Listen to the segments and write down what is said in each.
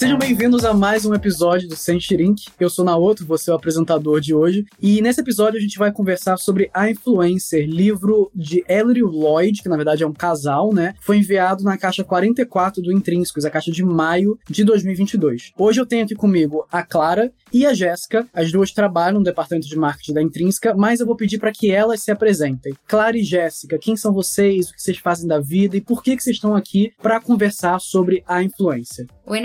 Sejam bem-vindos a mais um episódio do Sentirink. Eu sou Naoto, você é o apresentador de hoje. E nesse episódio a gente vai conversar sobre A Influencer, livro de Ellery Lloyd, que na verdade é um casal, né? Foi enviado na caixa 44 do Intrínsecos, a caixa de maio de 2022. Hoje eu tenho aqui comigo a Clara e a Jéssica. As duas trabalham no departamento de marketing da Intrínseca, mas eu vou pedir para que elas se apresentem. Clara e Jéssica, quem são vocês? O que vocês fazem da vida e por que, que vocês estão aqui para conversar sobre a influência? Oi,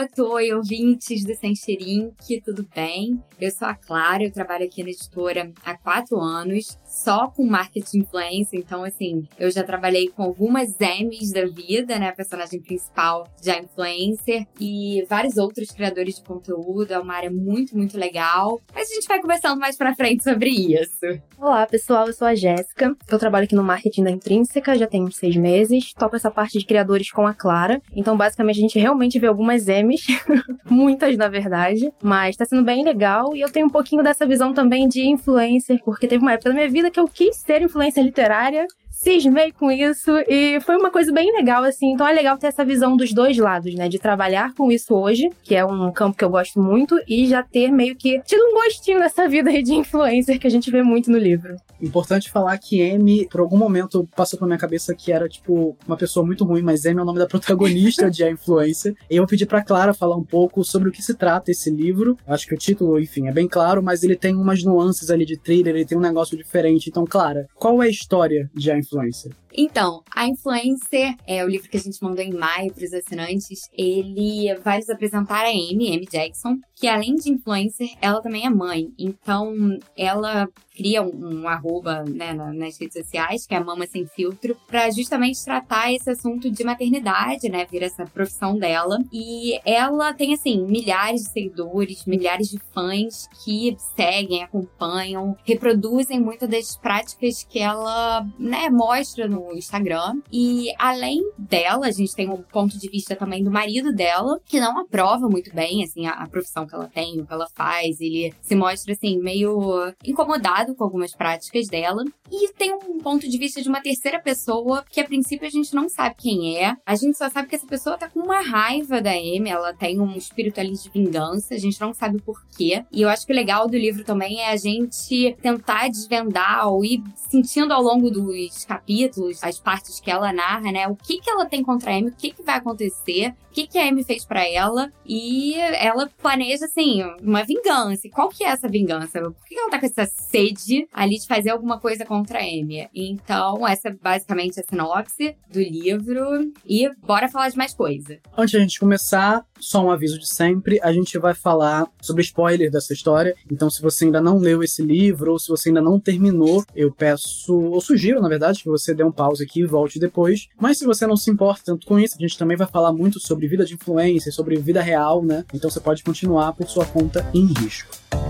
Naoto. Oi, ouvintes do Senchirink, tudo bem? Eu sou a Clara, eu trabalho aqui na editora há quatro anos, só com marketing influência. Então, assim, eu já trabalhei com algumas Emmys da vida, né? A personagem principal de influencer e vários outros criadores de conteúdo. É uma área muito, muito legal. Mas a gente vai conversando mais pra frente sobre isso. Olá, pessoal. Eu sou a Jéssica. Eu trabalho aqui no marketing da Intrínseca, já tem seis meses. Toco essa parte de criadores com a Clara. Então, basicamente, a gente realmente vê algumas M's, muitas na verdade, mas tá sendo bem legal e eu tenho um pouquinho dessa visão também de influencer, porque teve uma época da minha vida que eu quis ser influencer literária cismei com isso e foi uma coisa bem legal, assim. Então é legal ter essa visão dos dois lados, né? De trabalhar com isso hoje, que é um campo que eu gosto muito, e já ter meio que tido um gostinho dessa vida aí de influencer que a gente vê muito no livro. Importante falar que M, por algum momento, passou pela minha cabeça que era, tipo, uma pessoa muito ruim, mas M é o nome da protagonista de A Influência. E eu pedi pra Clara falar um pouco sobre o que se trata esse livro. Acho que o título, enfim, é bem claro, mas ele tem umas nuances ali de thriller, ele tem um negócio diferente. Então, Clara, qual é a história de A Influência? Influencer? Então, a Influencer é o livro que a gente mandou em maio para os assinantes. Ele vai nos apresentar a Amy, Amy Jackson, que além de influencer, ela também é mãe. Então, ela cria um, um arroba né, nas redes sociais, que é Mama Sem Filtro, para justamente tratar esse assunto de maternidade, né? Vir essa profissão dela. E ela tem, assim, milhares de seguidores, milhares de fãs que seguem, acompanham, reproduzem muitas das práticas que ela, né, mostra no Instagram. E além dela, a gente tem um ponto de vista também do marido dela, que não aprova muito bem, assim, a, a profissão que ela tem, o que ela faz. Ele se mostra, assim, meio incomodado com algumas práticas dela. E tem um ponto de vista de uma terceira pessoa que, a princípio, a gente não sabe quem é. A gente só sabe que essa pessoa tá com uma raiva da Amy, ela tem um espírito ali de vingança, a gente não sabe o porquê. E eu acho que o legal do livro também é a gente tentar desvendar ou ir sentindo ao longo dos capítulos, as partes que ela narra, né? O que, que ela tem contra a Amy, o que, que vai acontecer, o que, que a Amy fez para ela. E ela planeja, assim, uma vingança. E qual que é essa vingança? Por que ela tá com essa sede ali de fazer alguma coisa contra a Amy? Então, essa é basicamente a sinopse do livro. E bora falar de mais coisa. Antes de a gente começar, só um aviso de sempre: a gente vai falar sobre spoiler dessa história. Então, se você ainda não leu esse livro, ou se você ainda não terminou, eu peço, ou sugiro, na verdade, que você dê um pause aqui e volte depois. Mas se você não se importa tanto com isso, a gente também vai falar muito sobre vida de influência, sobre vida real, né? Então você pode continuar por sua conta em risco.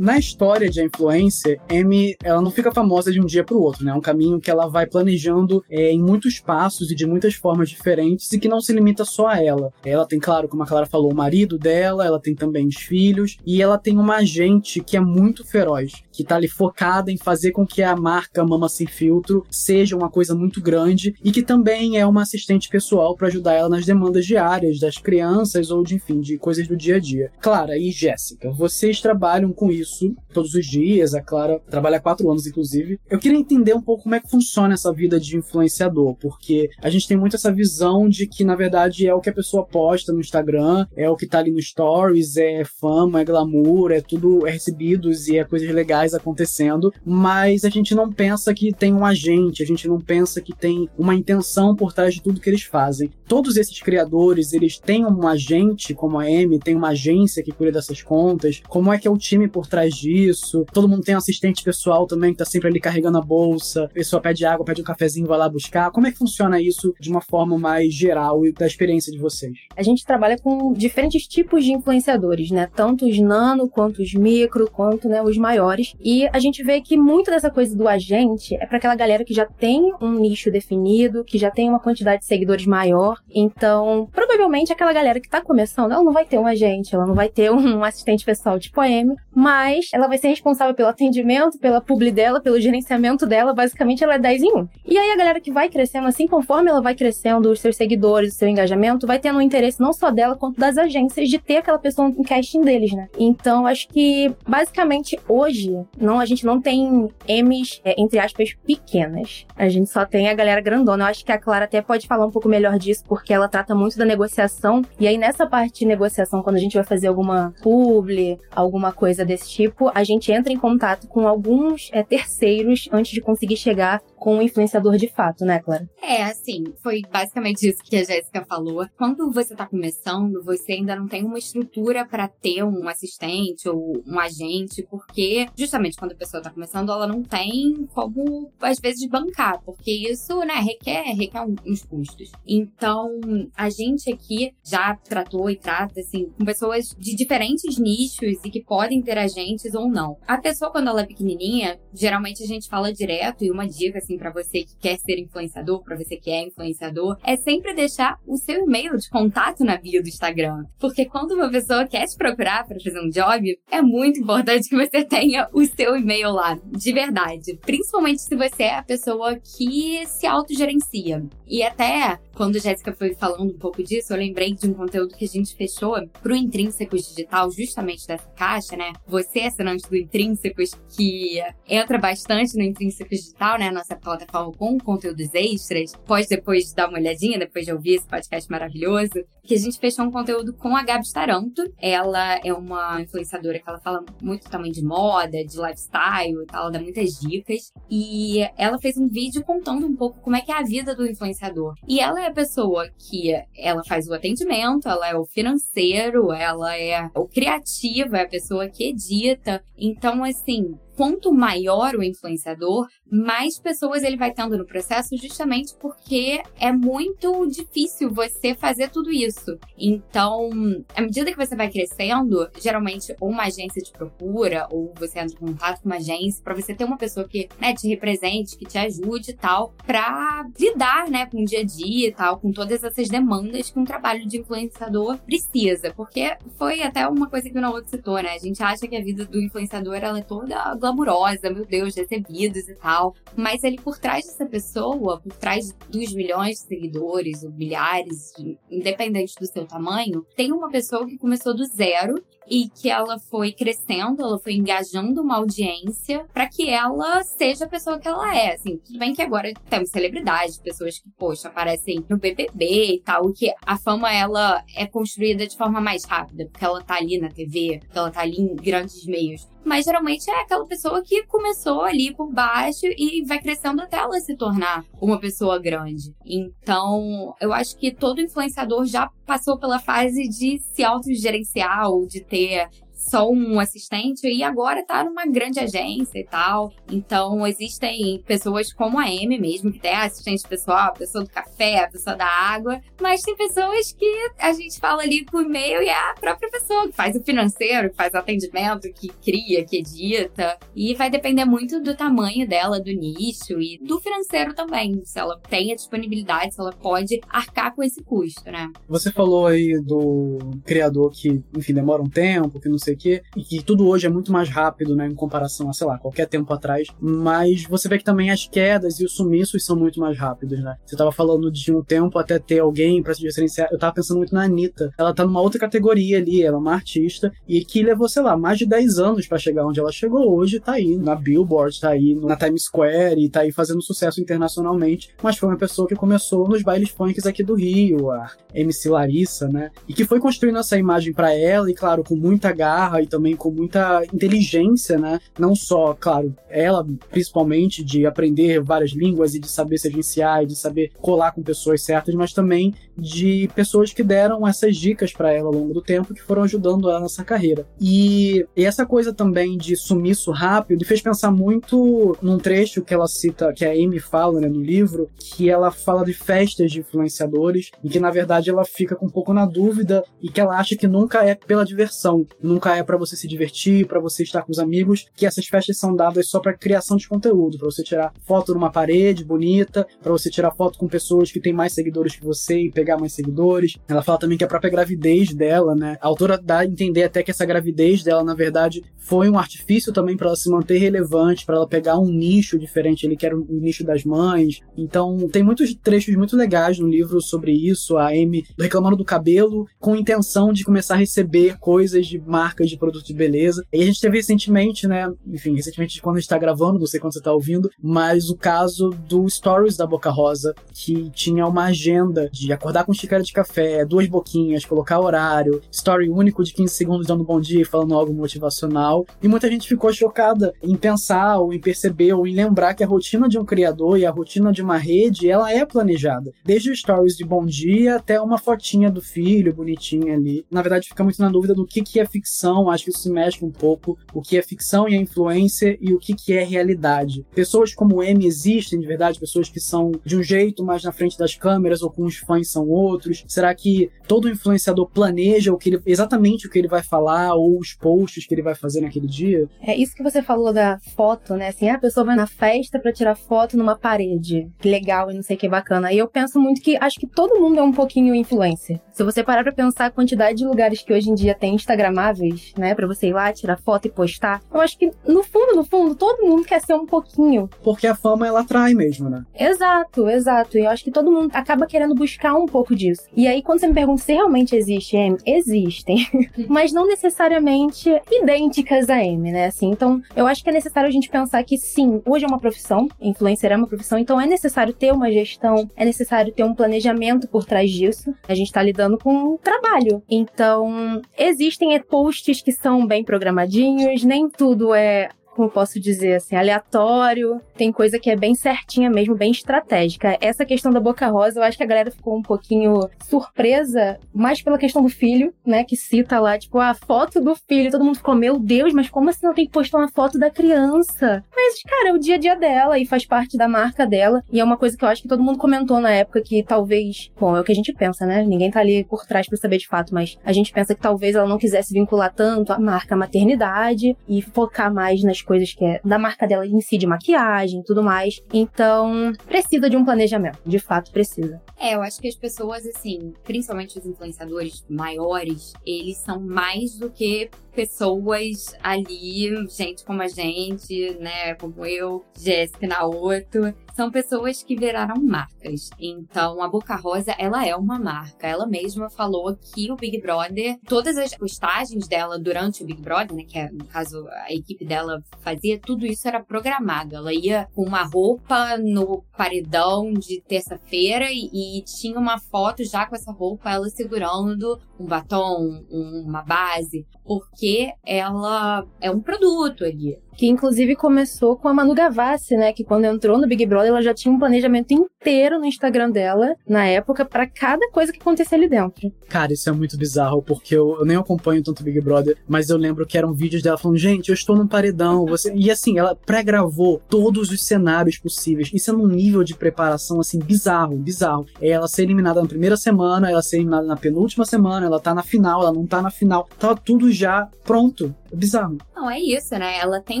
Na história de Influência, Amy, ela não fica famosa de um dia para o outro, né? É um caminho que ela vai planejando é, em muitos passos e de muitas formas diferentes e que não se limita só a ela. Ela tem, claro, como a Clara falou, o marido dela, ela tem também os filhos e ela tem uma agente que é muito feroz, que tá ali focada em fazer com que a marca Mama Sem Filtro seja uma coisa muito grande e que também é uma assistente pessoal para ajudar ela nas demandas diárias das crianças ou de, enfim, de coisas do dia a dia. Clara e Jéssica, vocês trabalham com isso todos os dias. A Clara trabalha há quatro anos, inclusive. Eu queria entender um pouco como é que funciona essa vida de influenciador, porque a gente tem muito essa visão de que, na verdade, é o que a pessoa posta no Instagram, é o que tá ali no Stories, é fama, é glamour, é tudo, é recebidos e é coisas legais acontecendo, mas a gente não pensa que tem um agente, a gente não pensa que tem uma intenção por trás de tudo que eles fazem. Todos esses criadores, eles têm um agente, como a Amy, tem uma agência que cuida dessas contas. Como é que é o time por trás disso. Todo mundo tem um assistente pessoal também que tá sempre ali carregando a bolsa. A pessoa pede água, pede um cafezinho, vai lá buscar. Como é que funciona isso de uma forma mais geral e da experiência de vocês? A gente trabalha com diferentes tipos de influenciadores, né? Tanto os nano, quanto os micro, quanto né, os maiores. E a gente vê que muito dessa coisa do agente é para aquela galera que já tem um nicho definido, que já tem uma quantidade de seguidores maior. Então, provavelmente aquela galera que tá começando, ela não vai ter um agente, ela não vai ter um assistente pessoal tipo M, mas ela vai ser responsável pelo atendimento, pela publi dela, pelo gerenciamento dela. Basicamente, ela é 10 em 1. E aí a galera que vai crescendo, assim, conforme ela vai crescendo, os seus seguidores, o seu engajamento, vai tendo um interesse não só dela, quanto das agências de ter aquela pessoa no casting deles, né? Então, acho que, basicamente, hoje, não, a gente não tem M's, é, entre aspas, pequenas. A gente só tem a galera grandona. Eu acho que a Clara até pode falar um pouco melhor disso, porque ela trata muito da negociação. E aí, nessa parte de negociação, quando a gente vai fazer alguma publi, alguma coisa desse tipo, a gente entra em contato com alguns é, terceiros antes de conseguir chegar com o influenciador de fato, né, Clara? É, assim, foi basicamente isso que a Jéssica falou. Quando você tá começando, você ainda não tem uma estrutura para ter um assistente ou um agente, porque justamente quando a pessoa tá começando, ela não tem como, às vezes, bancar, porque isso, né, requer, requer uns custos. Então, a gente aqui já tratou e trata, assim, com pessoas de diferentes nichos e que podem ter agentes ou não. A pessoa, quando ela é pequenininha, geralmente a gente fala direto e uma dica, assim, assim, para você que quer ser influenciador, para você que é influenciador, é sempre deixar o seu e-mail de contato na bio do Instagram. Porque quando uma pessoa quer te procurar para fazer um job, é muito importante que você tenha o seu e-mail lá, de verdade. Principalmente se você é a pessoa que se autogerencia. E até quando a Jéssica foi falando um pouco disso, eu lembrei de um conteúdo que a gente fechou pro Intrínsecos Digital, justamente dessa caixa, né? Você, assinante do Intrínsecos, que entra bastante no Intrínsecos Digital, né? Nossa plataforma com conteúdos extras, pode depois dar uma olhadinha, depois de ouvir esse podcast maravilhoso, que a gente fechou um conteúdo com a Gabi Staranto. Ela é uma influenciadora que ela fala muito também de moda, de lifestyle e tal, ela dá muitas dicas. E ela fez um vídeo contando um pouco como é que é a vida do influenciador. E ela é a pessoa que ela faz o atendimento, ela é o financeiro, ela é o criativo, é a pessoa que edita. Então, assim, quanto maior o influenciador, mais pessoas ele vai tendo no processo, justamente porque é muito difícil você fazer tudo isso. Então, à medida que você vai crescendo, geralmente ou uma agência te procura, ou você entra em contato com uma agência, para você ter uma pessoa que né, te represente, que te ajude e tal, para lidar né, com o dia a dia e tal, com todas essas demandas que um trabalho de influenciador precisa. Porque foi até uma coisa que o Naoto citou, né? A gente acha que a vida do influenciador ela é toda glamurosa, meu Deus, recebidos e tal. Mas ali por trás dessa pessoa, por trás dos milhões de seguidores, ou milhares, independente do seu tamanho, tem uma pessoa que começou do zero e que ela foi crescendo, ela foi engajando uma audiência para que ela seja a pessoa que ela é. Assim, tudo bem que agora temos celebridades, pessoas que, poxa, aparecem no BBB e tal, que a fama ela é construída de forma mais rápida, porque ela tá ali na TV, porque ela tá ali em grandes meios mas geralmente é aquela pessoa que começou ali por baixo e vai crescendo até ela se tornar uma pessoa grande. Então, eu acho que todo influenciador já passou pela fase de se autogerenciar ou de ter só um assistente e agora tá numa grande agência e tal. Então, existem pessoas como a M mesmo, que tem assistente pessoal, a pessoa do café, a pessoa da água, mas tem pessoas que a gente fala ali por e-mail e é a própria pessoa que faz o financeiro, que faz o atendimento, que cria, que edita. E vai depender muito do tamanho dela, do nicho e do financeiro também. Se ela tem a disponibilidade, se ela pode arcar com esse custo, né? Você falou aí do criador que, enfim, demora um tempo, que não sei sei o quê, e que tudo hoje é muito mais rápido, né, em comparação a, sei lá, qualquer tempo atrás. Mas você vê que também as quedas e os sumiços são muito mais rápidos, né? Você tava falando de um tempo até ter alguém para se diferenciar. Eu tava pensando muito na Anitta. Ela tá numa outra categoria ali, ela é uma artista, e que levou, sei lá, mais de 10 anos para chegar onde ela chegou. Hoje tá aí na Billboard, tá aí na Times Square e tá aí fazendo sucesso internacionalmente. Mas foi uma pessoa que começou nos bailes funks aqui do Rio, a MC Larissa, né? E que foi construindo essa imagem para ela, e claro, com muita garra garra e também com muita inteligência, né? Não só, claro, ela principalmente de aprender várias línguas e de saber se agenciar e de saber colar com pessoas certas, mas também de pessoas que deram essas dicas para ela ao longo do tempo que foram ajudando ela nessa carreira. E, e essa coisa também de sumiço rápido me fez pensar muito num trecho que ela cita, que a Amy fala né, no livro, que ela fala de festas de influenciadores e que na verdade ela fica com um pouco na dúvida e que ela acha que nunca é pela diversão, nunca é para você se divertir, para você estar com os amigos, que essas festas são dadas só para criação de conteúdo, para você tirar foto numa parede bonita, para você tirar foto com pessoas que têm mais seguidores que você e pegar mais seguidores. Ela fala também que a própria gravidez dela, né? A autora dá a entender até que essa gravidez dela, na verdade, foi um artifício também para ela se manter relevante, para ela pegar um nicho diferente, ele que era o nicho das mães. Então, tem muitos trechos muito legais no livro sobre isso, a Amy reclamando do cabelo com intenção de começar a receber coisas de marcas de produtos de beleza. E a gente teve recentemente, né, enfim, recentemente quando a gente tá gravando, não sei quando você tá ouvindo, mas o caso do Stories da Boca Rosa, que tinha uma agenda de acordar com xícara de café, duas boquinhas, colocar horário, story único de 15 segundos dando bom dia e falando algo motivacional. E muita gente ficou chocada em pensar ou em perceber ou em lembrar que a rotina de um criador e a rotina de uma rede, ela é planejada. Desde stories de bom dia até uma fotinha do filho bonitinha ali. Na verdade, fica muito na dúvida do que, que é ficção, acho que isso se mexe um pouco, o que é ficção e a influência e o que, que é realidade. Pessoas como M existem de verdade, pessoas que são de um jeito mais na frente das câmeras ou com os fãs são outros. Será que todo influenciador planeja o que ele, exatamente o que ele vai falar ou os posts que ele vai fazer naquele dia? É isso que você falou da foto, né? Assim, a pessoa vai na festa para tirar foto numa parede. Que legal e não sei o que bacana. E eu penso muito que acho que todo mundo é um pouquinho influencer. Se você parar pra pensar a quantidade de lugares que hoje em dia tem instagramáveis, né, para você ir lá tirar foto e postar, eu acho que no fundo, no fundo, todo mundo quer ser um pouquinho. Porque a fama ela atrai mesmo, né? Exato, exato. E eu acho que todo mundo acaba querendo buscar um pouco disso. E aí quando você me pergunta se realmente existe M, existem, mas não necessariamente idênticas a M, né? Assim, então eu acho que é necessário a gente pensar que sim, hoje é uma profissão, influencer é uma profissão, então é necessário ter uma gestão, é necessário ter um planejamento por trás disso. A gente tá lidando com um trabalho. Então, existem posts que são bem programadinhos, nem tudo é como posso dizer assim, aleatório. Tem coisa que é bem certinha mesmo, bem estratégica. Essa questão da Boca Rosa, eu acho que a galera ficou um pouquinho surpresa, mais pela questão do filho, né? Que cita lá, tipo, a foto do filho. Todo mundo ficou, meu Deus, mas como assim não tem que postar uma foto da criança? Mas, cara, é o dia a dia dela e faz parte da marca dela. E é uma coisa que eu acho que todo mundo comentou na época que talvez. Bom, é o que a gente pensa, né? Ninguém tá ali por trás para saber de fato, mas a gente pensa que talvez ela não quisesse vincular tanto a marca maternidade e focar mais nas coisas que é da marca dela em si, de maquiagem e tudo mais. Então, precisa de um planejamento. De fato, precisa. É, eu acho que as pessoas, assim, principalmente os influenciadores maiores, eles são mais do que pessoas ali, gente como a gente, né, como eu, Jéssica Naoto, são pessoas que viraram marcas. Então, a Boca Rosa, ela é uma marca. Ela mesma falou que o Big Brother, todas as postagens dela durante o Big Brother, né, que é, no caso a equipe dela fazia, tudo isso era programado. Ela ia com uma roupa no paredão de terça-feira e, e tinha uma foto já com essa roupa, ela segurando um batom, uma base, porque ela é um produto ali que inclusive começou com a Manu Gavassi, né, que quando entrou no Big Brother, ela já tinha um planejamento inteiro no Instagram dela, na época, para cada coisa que acontecia ali dentro. Cara, isso é muito bizarro, porque eu, eu nem acompanho tanto Big Brother, mas eu lembro que eram vídeos dela falando, gente, eu estou num paredão, você... E assim, ela pré-gravou todos os cenários possíveis. Isso é num nível de preparação, assim, bizarro, bizarro. É ela ser eliminada na primeira semana, ela ser eliminada na penúltima semana, ela tá na final, ela não tá na final. Tava tudo já pronto. É bizarro. Não, é isso, né? Ela tem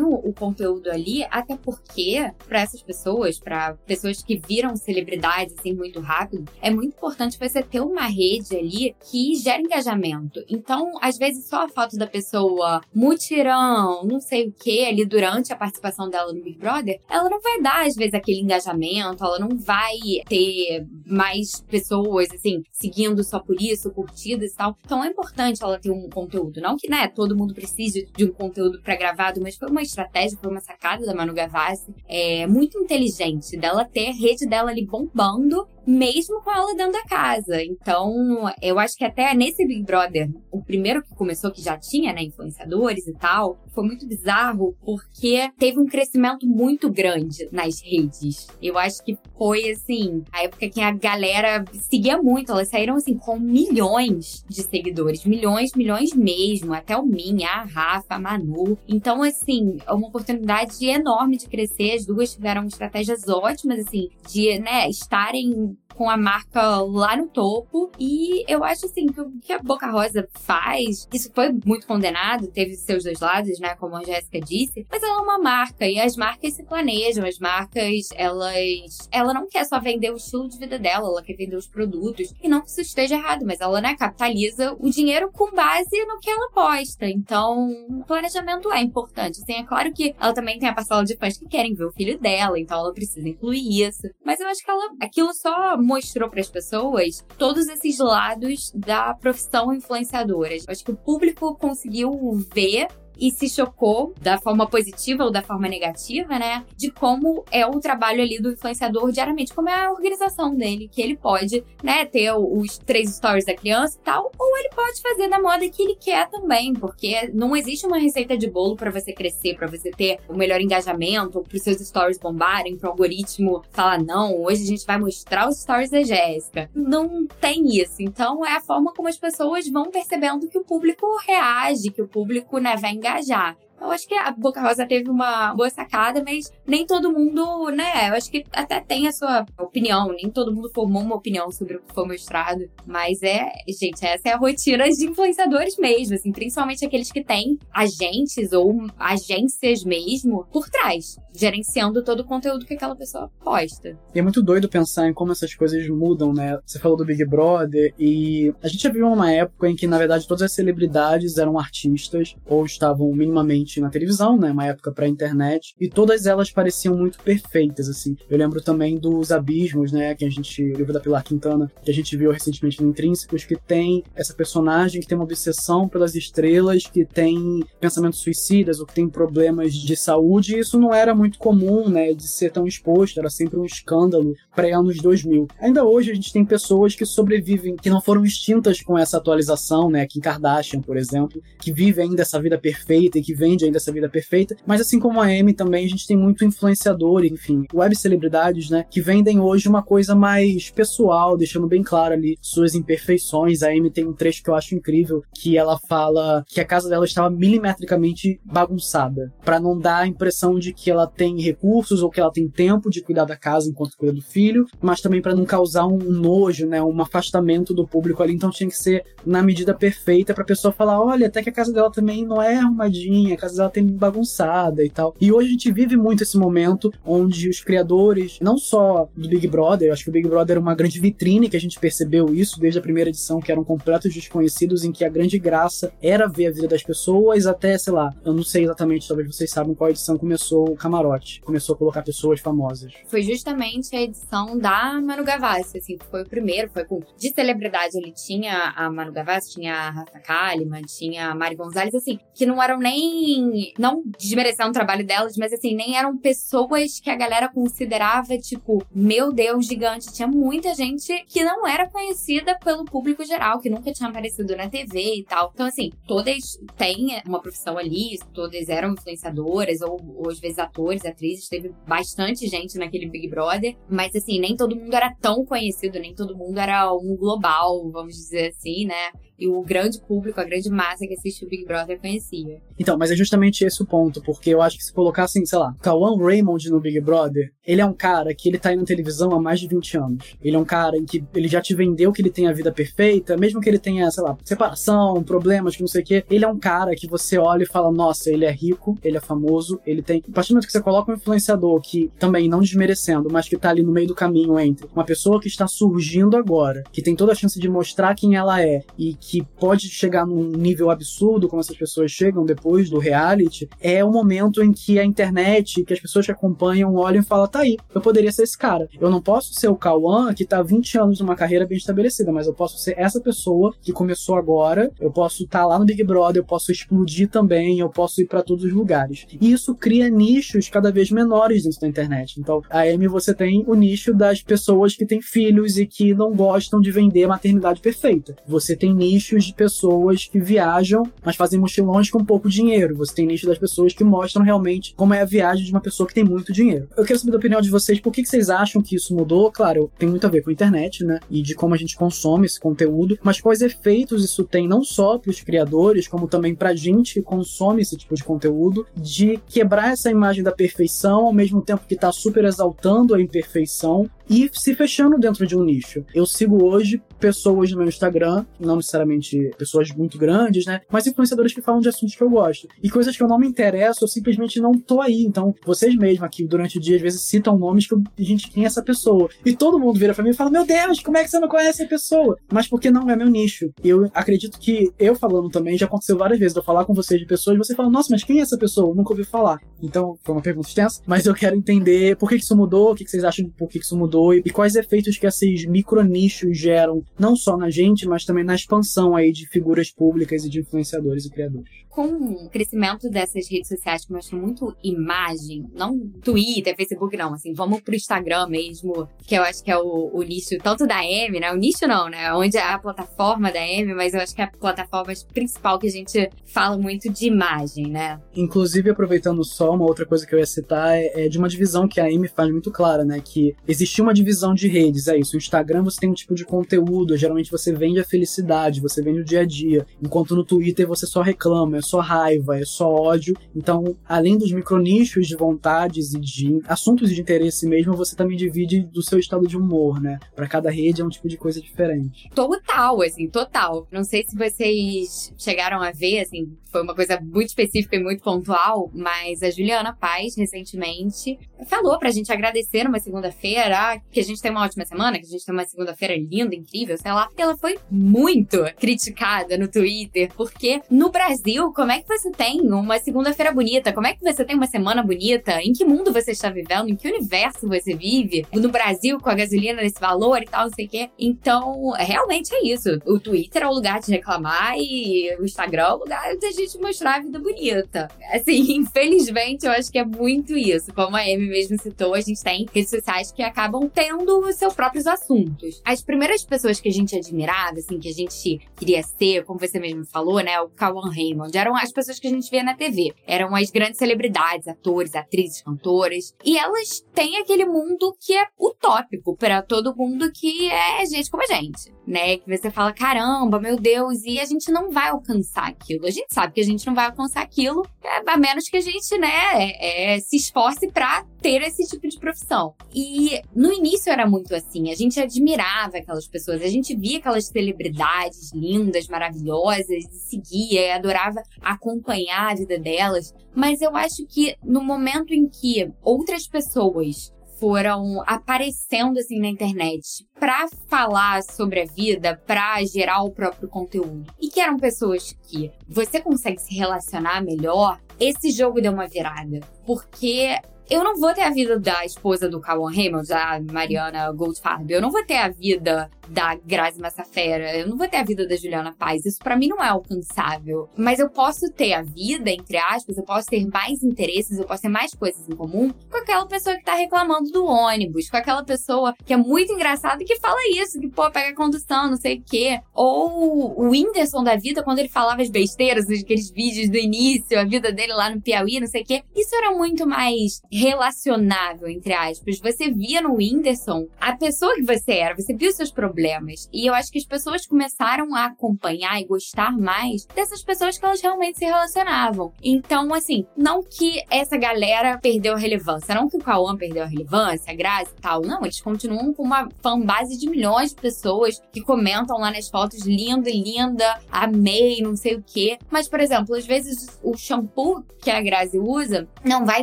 o, o conteúdo ali, até porque, para essas pessoas, para pessoas que viram celebridades assim muito rápido, é muito importante você ter uma rede ali que gera engajamento. Então, às vezes, só a foto da pessoa mutirão, não sei o que, ali durante a participação dela no Big Brother, ela não vai dar, às vezes, aquele engajamento, ela não vai ter mais pessoas, assim, seguindo só por isso, curtidas e tal. Então, é importante ela ter um conteúdo. Não que, né, todo mundo precise de um conteúdo pré-gravado, mas foi uma estratégia, foi uma sacada da Manu Gavassi, é, muito inteligente, dela ter a rede dela ali bombando mesmo com ela dentro da casa. Então, eu acho que até nesse Big Brother, o primeiro que começou, que já tinha, né, influenciadores e tal, foi muito bizarro porque teve um crescimento muito grande nas redes. Eu acho que foi, assim, a época que a galera seguia muito. Elas saíram, assim, com milhões de seguidores. Milhões, milhões mesmo. Até o Minha, a Rafa, a Manu. Então, assim, é uma oportunidade enorme de crescer. As duas tiveram estratégias ótimas, assim, de, né, estarem com a marca lá no topo. E eu acho assim que o que a Boca Rosa faz, isso foi muito condenado, teve seus dois lados, né? Como a Jéssica disse, mas ela é uma marca e as marcas se planejam, as marcas, elas. Ela não quer só vender o estilo de vida dela, ela quer vender os produtos. E não que isso esteja errado, mas ela, né, capitaliza o dinheiro com base no que ela posta. Então, o planejamento é importante. Assim, é claro que ela também tem a parcela de fãs que querem ver o filho dela, então ela precisa incluir isso. Mas eu acho que ela, aquilo só mostrou para as pessoas todos esses lados da profissão influenciadora. Acho que o público conseguiu ver e se chocou da forma positiva ou da forma negativa, né? De como é o trabalho ali do influenciador diariamente, como é a organização dele, que ele pode, né, ter os três stories da criança e tal, ou ele pode fazer da moda que ele quer também, porque não existe uma receita de bolo para você crescer, para você ter o melhor engajamento, para os seus stories bombarem, para o algoritmo falar não, hoje a gente vai mostrar os stories da Jéssica. Não tem isso. Então é a forma como as pessoas vão percebendo que o público reage, que o público, né, vai engajar engajar. Eu acho que a Boca Rosa teve uma boa sacada, mas nem todo mundo, né? Eu acho que até tem a sua opinião, nem todo mundo formou uma opinião sobre o que foi mostrado. Mas é, gente, essa é a rotina de influenciadores mesmo, assim, principalmente aqueles que têm agentes ou agências mesmo por trás, gerenciando todo o conteúdo que aquela pessoa posta. E é muito doido pensar em como essas coisas mudam, né? Você falou do Big Brother e a gente já uma época em que, na verdade, todas as celebridades eram artistas ou estavam minimamente na televisão, né? Uma época pra internet. E todas elas pareciam muito perfeitas, assim. Eu lembro também dos Abismos, né? Que a gente. O livro da Pilar Quintana, que a gente viu recentemente no Intrínsecos, que tem essa personagem que tem uma obsessão pelas estrelas, que tem pensamentos suicidas ou que tem problemas de saúde. E isso não era muito comum, né? De ser tão exposto, era sempre um escândalo pré-anos 2000. Ainda hoje a gente tem pessoas que sobrevivem, que não foram extintas com essa atualização, né? Kim Kardashian, por exemplo, que vive ainda essa vida perfeita e que vende ainda essa vida perfeita. Mas assim como a Amy também, a gente tem muito influenciador, enfim, web celebridades, né, que vendem hoje uma coisa mais pessoal, deixando bem claro ali suas imperfeições. A Amy tem um trecho que eu acho incrível, que ela fala que a casa dela estava milimetricamente bagunçada, para não dar a impressão de que ela tem recursos ou que ela tem tempo de cuidar da casa enquanto cuida do filho, mas também para não causar um nojo, né, um afastamento do público ali. Então tinha que ser na medida perfeita para a pessoa falar, olha, até que a casa dela também não é arrumadinha, a casa dela tem bagunçada e tal. E hoje a gente vive muito esse momento onde os criadores, não só do Big Brother, eu acho que o Big Brother era uma grande vitrine que a gente percebeu isso desde a primeira edição, que eram completos desconhecidos, em que a grande graça era ver a vida das pessoas até, sei lá, eu não sei exatamente, talvez vocês saibam qual edição começou o camarote, começou a colocar pessoas famosas. Foi justamente a edição da Manu Gavassi, assim, foi o primeiro, foi com de celebridade, ele tinha a Manu Gavassi, tinha a Rafa Kalimann, tinha a Mari Gonzalez, assim, que não eram nem não desmerecendo o trabalho delas, mas assim, nem eram pessoas que a galera considerava, tipo, meu Deus, gigante. Tinha muita gente que não era conhecida pelo público geral, que nunca tinha aparecido na TV e tal. Então, assim, todas têm uma profissão ali, todas eram influenciadoras, ou, ou às vezes atores, atrizes, teve bastante gente naquele Big Brother, mas assim, nem todo mundo era tão conhecido, nem todo mundo era um global, vamos dizer assim, né? E o grande público, a grande massa que assiste o Big Brother conhecia. Então, mas é justamente esse o ponto, porque eu acho que se colocassem, sei lá, Kawan Raymond no Big Brother, ele é um cara que ele tá aí na televisão há mais de 20 anos. Ele é um cara em que ele já te vendeu que ele tem a vida perfeita, mesmo que ele tenha, sei lá, separação, problemas, que não sei o quê. Ele é um cara que você olha e fala, nossa, ele é rico, ele é famoso, ele tem. A partir do momento que você coloca um influenciador que também não desmerecendo, mas que tá ali no meio do caminho entre uma pessoa que está surgindo agora, que tem toda a chance de mostrar quem ela é e que pode chegar num nível absurdo, como essas pessoas chegam depois do reality, é o momento em que a internet, que as pessoas que acompanham olham e falam: tá aí, eu poderia ser esse cara. Eu não posso ser o Cauã, que tá há 20 anos numa carreira bem estabelecida, mas eu posso ser essa pessoa que começou agora, eu posso estar tá lá no Big Brother, eu posso explodir também, eu posso ir para todos os lugares. E isso cria nichos cada vez menores dentro da internet. Então, a Amy, você tem o nicho das pessoas que têm filhos e que não gostam de vender maternidade perfeita. Você tem nichos de pessoas que viajam, mas fazem mochilões com pouco dinheiro. Você tem nicho das pessoas que mostram realmente como é a viagem de uma pessoa que tem muito dinheiro. Eu quero saber da opinião de vocês, por que, que vocês acham que isso mudou? Claro, tem muito a ver com a internet, né? E de como a gente consome esse conteúdo, mas quais efeitos isso tem não só para os criadores, como também para a gente que consome esse tipo de conteúdo, de quebrar essa imagem da perfeição ao mesmo tempo que está super exaltando a imperfeição e se fechando dentro de um nicho. Eu sigo hoje pessoas no meu Instagram, não necessariamente pessoas muito grandes, né? Mas influenciadores que falam de assuntos que eu gosto. E coisas que eu não me interesso, eu simplesmente não tô aí. Então, vocês mesmos aqui durante o dia, às vezes citam nomes que eu, gente, quem é essa pessoa? E todo mundo vira pra mim e fala: Meu Deus, como é que você não conhece a pessoa? Mas porque não é meu nicho. Eu acredito que eu falando também, já aconteceu várias vezes, eu falar com vocês de pessoas, você fala, nossa, mas quem é essa pessoa? Eu nunca ouvi falar. Então, foi uma pergunta extensa, mas eu quero entender por que isso mudou, o que vocês acham por que isso mudou e quais efeitos que esses micronichos geram, não só na gente, mas também na expansão aí de figuras públicas e de influenciadores e criadores. Com o crescimento dessas redes sociais que mostram muito imagem, não Twitter, Facebook, não, assim, vamos pro Instagram mesmo, que eu acho que é o, o nicho tanto da M, né? O nicho não, né? Onde é a plataforma da M, mas eu acho que é a plataforma principal que a gente fala muito de imagem, né? Inclusive, aproveitando só, uma outra coisa que eu ia citar é, é de uma divisão que a M faz muito clara, né? Que existia uma divisão de redes, é isso. O Instagram você tem um tipo de conteúdo, geralmente você vende a felicidade, você vende o dia a dia, enquanto no Twitter você só reclama, é só raiva, é só ódio. Então, além dos micronichos de vontades e de assuntos de interesse mesmo, você também divide do seu estado de humor, né? Para cada rede é um tipo de coisa diferente. Total, assim, total. Não sei se vocês chegaram a ver, assim, foi uma coisa muito específica e muito pontual, mas a Juliana Paz, recentemente, falou pra gente agradecer numa segunda-feira, que a gente tem uma ótima semana, que a gente tem uma segunda-feira linda, incrível, sei lá. Ela foi muito criticada no Twitter, porque no Brasil, como é que você tem uma segunda-feira bonita? Como é que você tem uma semana bonita? Em que mundo você está vivendo? Em que universo você vive? No Brasil, com a gasolina nesse valor e tal, não sei o quê. Então, realmente é isso. O Twitter é o lugar de reclamar e o Instagram é o lugar de a gente mostrar a vida bonita. Assim, infelizmente, eu acho que é muito isso. Como a Amy mesmo citou, a gente tem redes sociais que acabam tendo os seus próprios assuntos. As primeiras pessoas que a gente admirava, assim, que a gente queria ser, como você mesmo falou, né? O Kawan Raymond, eram as pessoas que a gente via na TV. Eram as grandes celebridades, atores, atrizes, cantoras. E elas têm aquele mundo que é utópico para todo mundo que é gente como a gente, né? Que você fala, caramba, meu Deus, e a gente não vai alcançar aquilo. A gente sabe que a gente não vai alcançar aquilo, é, a menos que a gente, né, é, é, se esforce para ter esse tipo de profissão. E no início era muito assim, a gente admirava aquelas pessoas, a gente via aquelas celebridades lindas, maravilhosas, e seguia e adorava acompanhar a vida delas. Mas eu acho que no momento em que outras pessoas foram aparecendo assim na internet para falar sobre a vida, para gerar o próprio conteúdo. E que eram pessoas que você consegue se relacionar melhor, esse jogo deu uma virada. Porque eu não vou ter a vida da esposa do Cauan Raymond, a Mariana Goldfarb. Eu não vou ter a vida da Grazi Massafera. Eu não vou ter a vida da Juliana Paz. Isso para mim não é alcançável. Mas eu posso ter a vida, entre aspas, eu posso ter mais interesses, eu posso ter mais coisas em comum com aquela pessoa que tá reclamando do ônibus, com aquela pessoa que é muito engraçada e que fala isso, que, pô, pega a condução, não sei o quê. Ou o Whindersson da vida, quando ele falava as besteiras, aqueles vídeos do início, a vida dele lá no Piauí, não sei o quê. Isso era muito mais relacionável, entre aspas. Você via no Whindersson a pessoa que você era, você viu seus problemas problemas. E eu acho que as pessoas começaram a acompanhar e gostar mais dessas pessoas que elas realmente se relacionavam. Então, assim, não que essa galera perdeu a relevância, não que o Cauã perdeu a relevância, a Grazi e tal. Não, eles continuam com uma fanbase de milhões de pessoas que comentam lá nas fotos linda e linda, amei, não sei o quê. Mas, por exemplo, às vezes o shampoo que a Grazi usa não vai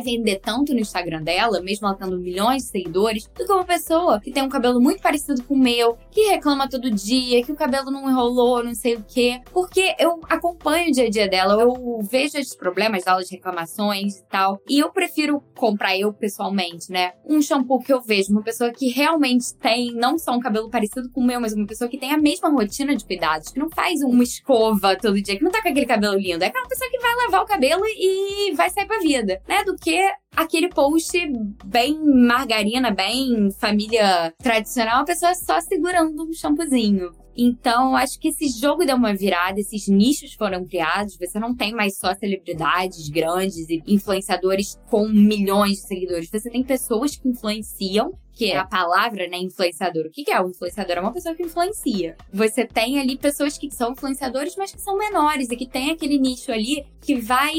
vender tanto no Instagram dela, mesmo ela tendo milhões de seguidores, do que uma pessoa que tem um cabelo muito parecido com o meu, que reclama todo dia, que o cabelo não enrolou, não sei o quê. Porque eu acompanho o dia a dia dela, eu vejo os problemas dela, as reclamações e tal. E eu prefiro comprar eu pessoalmente, né? Um shampoo que eu vejo, uma pessoa que realmente tem não só um cabelo parecido com o meu, mas uma pessoa que tem a mesma rotina de cuidados, que não faz uma escova todo dia, que não tá com aquele cabelo lindo. É aquela pessoa que vai lavar o cabelo e vai sair pra vida, né? Do que aquele post bem margarina, bem família tradicional, a pessoa só segurando um shampoozinho. Então, acho que esse jogo deu uma virada, esses nichos foram criados. Você não tem mais só celebridades grandes e influenciadores com milhões de seguidores. Você tem pessoas que influenciam que é a palavra, né, influenciador. O que é o influenciador? É uma pessoa que influencia. Você tem ali pessoas que são influenciadores, mas que são menores e que tem aquele nicho ali que vai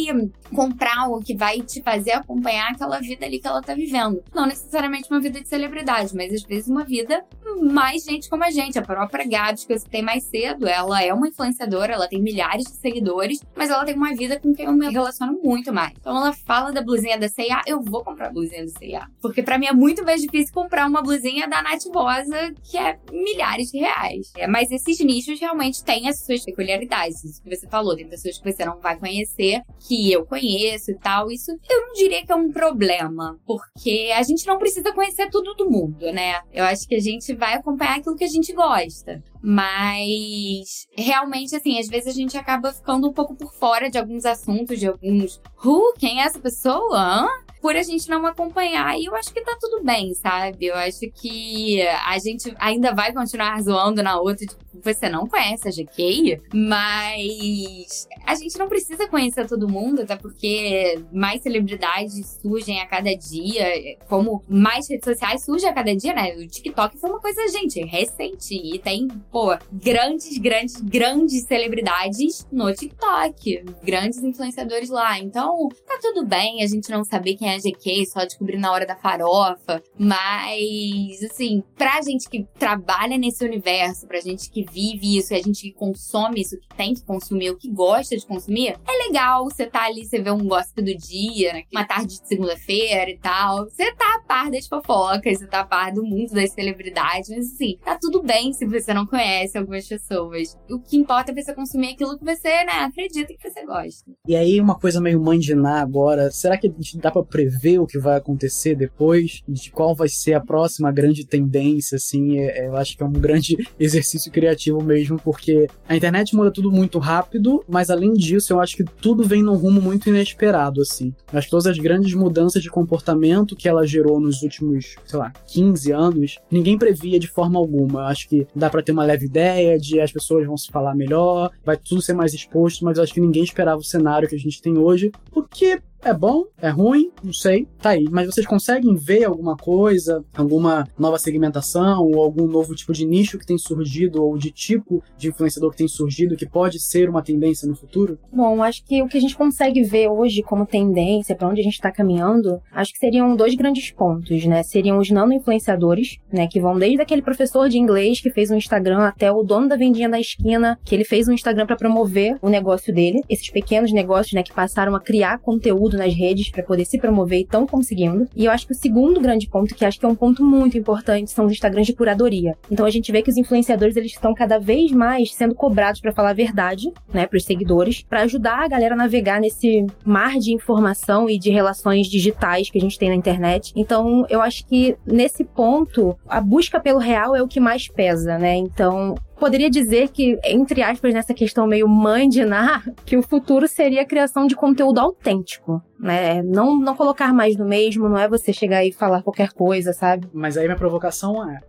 comprar ou que vai te fazer acompanhar aquela vida ali que ela tá vivendo. Não necessariamente uma vida de celebridade, mas às vezes uma vida mais gente como a gente. A própria Gabs, que eu citei mais cedo, ela é uma influenciadora, ela tem milhares de seguidores, mas ela tem uma vida com quem eu me relaciono muito mais. Então ela fala da blusinha da C&A, eu vou comprar a blusinha da C&A. Porque para mim é muito mais difícil comprar uma blusinha da Nath Rosa, que é milhares de reais. É, mas esses nichos realmente têm as suas peculiaridades. Isso que você falou, tem pessoas que você não vai conhecer, que eu conheço e tal. Isso eu não diria que é um problema, porque a gente não precisa conhecer tudo do mundo, né? Eu acho que a gente vai acompanhar aquilo que a gente gosta. Mas realmente, assim, às vezes a gente acaba ficando um pouco por fora de alguns assuntos, de alguns. Uh, quem é essa pessoa? Hã? Por a gente não acompanhar. E eu acho que tá tudo bem, sabe? Eu acho que a gente ainda vai continuar zoando na outra, tipo, você não conhece a GK, mas a gente não precisa conhecer todo mundo, até porque mais celebridades surgem a cada dia, como mais redes sociais surgem a cada dia, né? O TikTok foi uma coisa, gente, recente. E tem, pô, grandes, grandes, grandes celebridades no TikTok. Grandes influenciadores lá. Então, tá tudo bem a gente não saber quem é a GK, só descobrir na hora da farofa. Mas, assim, pra gente que trabalha nesse universo, pra gente que vive isso, a gente que consome isso, que tem que consumir, o que gosta de consumir, é legal você tá ali, você vê um gosto do dia, né? uma tarde de segunda-feira e tal. Você tá a par das fofocas, você tá a par do mundo das celebridades, mas assim, tá tudo bem se você não conhece algumas pessoas. O que importa é você consumir aquilo que você, né, acredita que você gosta. E aí, uma coisa meio mandinar agora, será que a gente dá pra prever o que vai acontecer depois? De qual vai ser a próxima grande tendência, assim? É, eu acho que é um grande exercício criativo criativo mesmo, porque a internet muda tudo muito rápido, mas além disso, eu acho que tudo vem num rumo muito inesperado, assim. Acho que todas as grandes mudanças de comportamento que ela gerou nos últimos, sei lá, 15 anos, ninguém previa de forma alguma. Acho que dá para ter uma leve ideia de as pessoas vão se falar melhor, vai tudo ser mais exposto, mas acho que ninguém esperava o cenário que a gente tem hoje, porque é bom? É ruim? Não sei. Tá aí. Mas vocês conseguem ver alguma coisa, alguma nova segmentação ou algum novo tipo de nicho que tem surgido ou de tipo de influenciador que tem surgido que pode ser uma tendência no futuro? Bom, acho que o que a gente consegue ver hoje como tendência, para onde a gente está caminhando, acho que seriam dois grandes pontos, né? Seriam os nano-influenciadores, né? Que vão desde aquele professor de inglês que fez um Instagram até o dono da vendinha da esquina, que ele fez um Instagram para promover o negócio dele. Esses pequenos negócios, né? Que passaram a criar conteúdo conteúdo nas redes para poder se promover e estão conseguindo. E eu acho que o segundo grande ponto, que acho que é um ponto muito importante, são os Instagrams de curadoria. Então a gente vê que os influenciadores eles estão cada vez mais sendo cobrados para falar a verdade, né, para os seguidores, para ajudar a galera a navegar nesse mar de informação e de relações digitais que a gente tem na internet. Então eu acho que nesse ponto a busca pelo real é o que mais pesa, né? Então poderia dizer que, entre aspas, nessa questão meio mãe de que o futuro seria a criação de conteúdo autêntico, né? Não, não colocar mais no mesmo, não é você chegar e falar qualquer coisa, sabe? Mas aí minha provocação é: